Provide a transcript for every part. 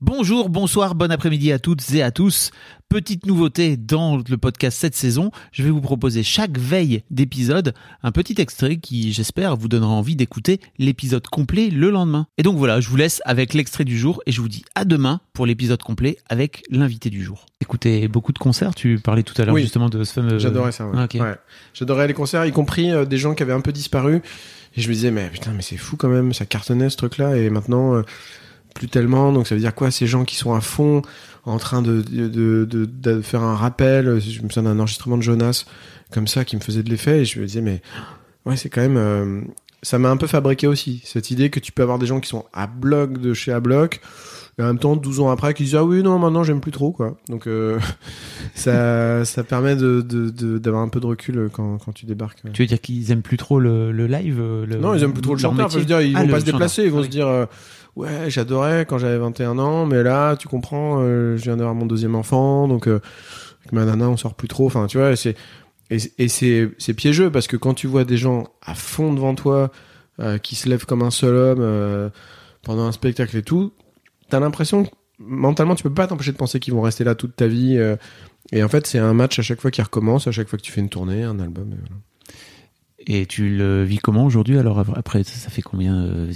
Bonjour, bonsoir, bon après-midi à toutes et à tous. Petite nouveauté dans le podcast cette saison, je vais vous proposer chaque veille d'épisode un petit extrait qui, j'espère, vous donnera envie d'écouter l'épisode complet le lendemain. Et donc voilà, je vous laisse avec l'extrait du jour et je vous dis à demain pour l'épisode complet avec l'invité du jour. Écoutez, beaucoup de concerts, tu parlais tout à l'heure Oui. justement de ce fameux... J'adorais ça. Ouais. Ah. Ouais. J'adorais les concerts, y compris euh, des gens qui avaient un peu disparu. Et je me disais, mais putain, mais c'est fou quand même, ça cartonnait ce truc-là. Et maintenant, euh, plus tellement. Donc ça veut dire quoi Ces gens qui sont à fond en train de, de, de, faire un rappel. Je me souviens d'un enregistrement de Jonas comme ça qui me faisait de l'effet. Et je me disais, mais ouais, c'est quand même. Ça m'a un peu fabriqué aussi, cette idée que tu peux avoir des gens qui sont à bloc de chez à bloc. Et en même temps, 12 ans après, qui disent Ah oui, non, maintenant j'aime plus trop, quoi. Donc, euh, ça, ça permet de, de, de- d'avoir un peu de recul quand, quand tu débarques. Tu veux dire qu'ils aiment plus trop le, le live le- Non, ils aiment plus trop le chanteur. Enfin, je veux dire, ils Ah, vont pas se déplacer. Ils vont Ah se dire, euh, ouais, j'adorais quand j'avais 21 ans, mais là, tu comprends, euh, je viens d'avoir mon deuxième enfant, donc euh, avec ma nana, on sort plus trop. Enfin, tu vois, c'est et, et c'est c'est piégeux parce que quand tu vois des gens à fond devant toi euh, qui se lèvent comme un seul homme euh, pendant un spectacle et tout, t'as l'impression que mentalement, tu peux pas t'empêcher de penser qu'ils vont rester là toute ta vie. euh, et en fait, c'est un match à chaque fois qui recommence, à chaque fois que tu fais une tournée, un album. et voilà. Et tu le vis comment aujourd'hui Alors après, ça, fait combien euh,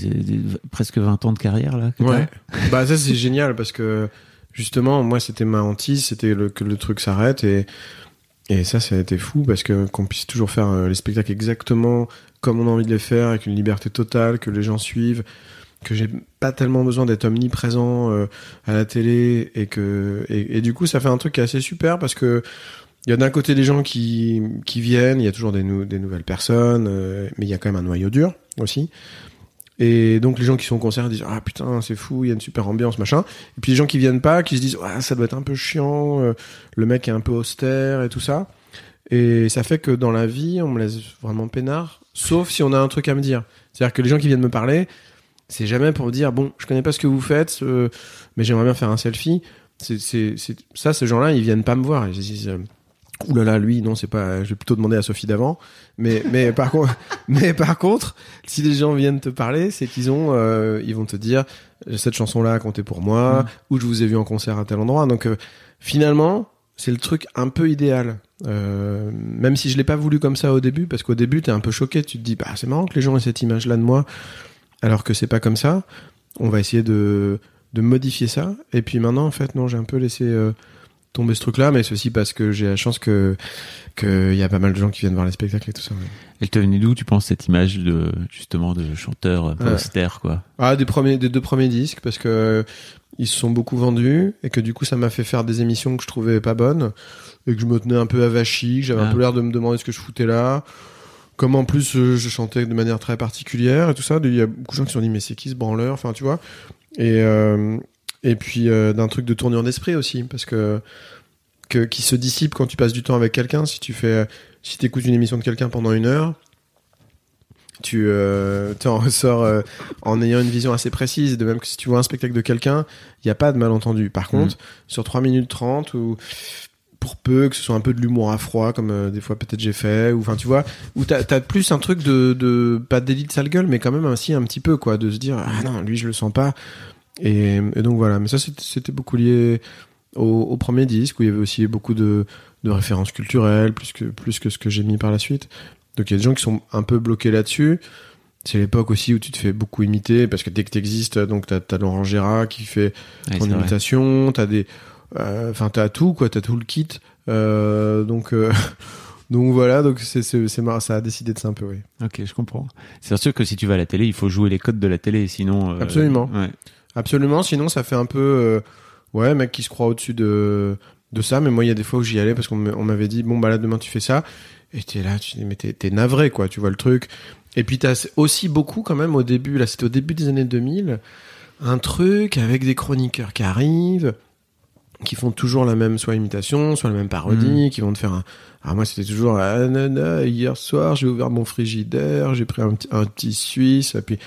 Presque 20 ans de carrière là Ouais. bah ça c'est génial parce que justement moi c'était ma hantise, c'était que le truc s'arrête et et ça ça a été fou parce que qu'on puisse toujours faire euh, les spectacles exactement comme on a envie de les faire avec une liberté totale, que les gens suivent, que j'ai pas tellement besoin d'être omniprésent euh, à la télé et que et, du coup ça fait un truc qui est assez super parce que il y a d'un côté des gens qui qui viennent, il y a toujours des, des nouvelles personnes, euh, mais il y a quand même un noyau dur aussi. Et donc les gens qui sont au concert disent ah putain c'est fou il y a une super ambiance machin. Et puis les gens qui viennent pas qui se disent ouais, ça doit être un peu chiant euh, le mec est un peu austère et tout ça. Et ça fait que dans la vie on me laisse vraiment peinard sauf si on a un truc à me dire. C'est à dire que les gens qui viennent me parler c'est jamais pour me dire bon je connais pas ce que vous faites euh, mais j'aimerais bien faire un selfie. C'est ça ces gens là ils viennent pas me voir. Ils se disent euh, Ouh là là, lui, non, c'est pas. Je vais plutôt demander à Sophie d'avant. Mais, mais par contre, mais par contre, si les gens viennent te parler, c'est qu'ils ont, euh, ils vont te dire cette chanson-là a compté pour moi, ou je vous ai vu en concert à tel endroit. Donc euh, finalement, c'est le truc un peu idéal. Euh, même si je l'ai pas voulu comme ça au début, parce qu'au début, t'es un peu choqué. Tu te dis, bah c'est marrant que les gens aient cette image-là de moi, alors que c'est pas comme ça. On va essayer de de modifier ça. Et puis maintenant, en fait, non, j'ai un peu laissé. Euh, tomber ce truc-là, mais c'est aussi parce que j'ai la chance que qu'il y a pas mal de gens qui viennent voir les spectacles et tout ça. ouais. Elle te venait d'où, tu penses, cette image de justement de chanteur un peu Ouais. austère, quoi? Ah, des premiers, des deux premiers disques parce que euh, ils se sont beaucoup vendus et que du coup ça m'a fait faire des émissions que je trouvais pas bonnes et que je me tenais un peu avachi, que j'avais Ah. un peu l'air de me demander ce que je foutais là. Comme en plus euh, je chantais de manière très particulière et tout ça, il y a beaucoup de gens qui se sont dit mais c'est qui ce branleur, enfin tu vois. Et euh, et puis euh, d'un truc de tournure d'esprit aussi parce que que qui se dissipe quand tu passes du temps avec quelqu'un. Si tu fais, si t'écoutes une émission de quelqu'un pendant une heure, tu euh, en ressors euh, en ayant une vision assez précise. De même que si tu vois un spectacle de quelqu'un, il n'y a pas de malentendu. Par contre, sur 3 minutes 30 ou pour peu que ce soit un peu de l'humour à froid comme euh, des fois peut-être j'ai fait ou enfin tu vois où t'as as plus un truc de, de pas d'élite sale gueule mais quand même aussi un petit peu quoi de se dire ah non lui je le sens pas et, et donc voilà mais ça c'était- beaucoup lié au, au premier disque où il y avait aussi beaucoup de, de références culturelles plus que plus que ce que j'ai mis par la suite donc il y a des gens qui sont un peu bloqués là-dessus c'est l'époque aussi où tu te fais beaucoup imiter parce que dès que t'existes donc t'as as Laurent Gérard qui fait Ouais, ton imitation, t'as des, euh, enfin t'as tout quoi, t'as tout le kit. Euh, donc euh, donc voilà, donc c'est c'est marrant, ça a décidé de ça un peu, oui. Ok, je comprends. C'est sûr que si tu vas à la télé, il faut jouer les codes de la télé, sinon. Absolument. ouais. Absolument, sinon ça fait un peu, euh, ouais, mec qui se croit au-dessus de de ça. Mais moi, il y a des fois où j'y allais parce qu'on m'avait dit, bon bah là demain tu fais ça, et t'es là, tu dis mais t'es navré quoi, tu vois le truc. Et puis t'as aussi beaucoup quand même au début, là c'était au début des années 2000, un truc avec des chroniqueurs qui arrivent, qui font toujours la même soit imitation, soit la même parodie, qui vont te faire un... Ah moi c'était toujours ah, nana, hier soir j'ai ouvert mon frigidaire, j'ai pris un petit, un petit suisse, et puis...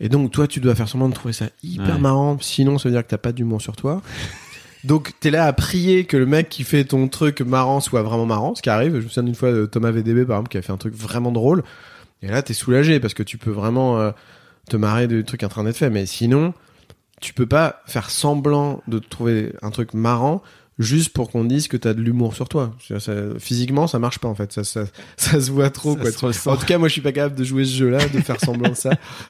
Et donc toi tu dois faire semblant de trouver ça hyper Ouais. marrant, sinon ça veut dire que t'as pas d'humour sur toi. Donc t'es là à prier que le mec qui fait ton truc marrant soit vraiment marrant, ce qui arrive. Je me souviens d'une fois de Thomas VDB par exemple qui a fait un truc vraiment drôle. Et là t'es soulagé parce que tu peux vraiment euh, te marrer du truc en train d'être fait. Mais sinon tu peux pas faire semblant de trouver un truc marrant juste pour qu'on dise que t'as de l'humour sur toi. Ça- physiquement ça marche pas en fait. Ça, ça, ça se voit trop. Quoi. se. En tout cas moi je suis pas capable de jouer ce jeu-là, de faire semblant de ça.